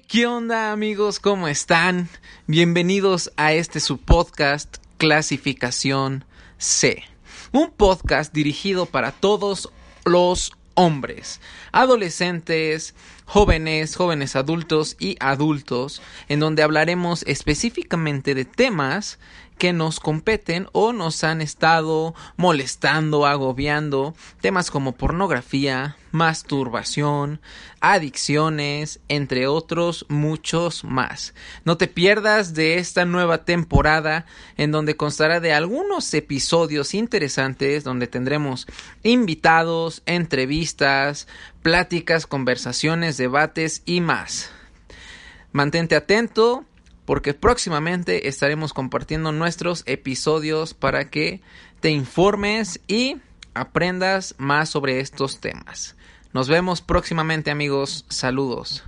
¿Qué onda amigos? ¿Cómo están? Bienvenidos a este su podcast Clasificación C. Un podcast dirigido para todos los hombres, adolescentes, jóvenes, jóvenes adultos y adultos, en donde hablaremos específicamente de temas que nos competen o nos han estado molestando, agobiando, temas como pornografía, masturbación, adicciones, entre otros muchos más. No te pierdas de esta nueva temporada en donde constará de algunos episodios interesantes donde tendremos invitados, entrevistas, pláticas, conversaciones, debates y más. Mantente atento porque próximamente estaremos compartiendo nuestros episodios para que te informes y aprendas más sobre estos temas. Nos vemos próximamente amigos, saludos.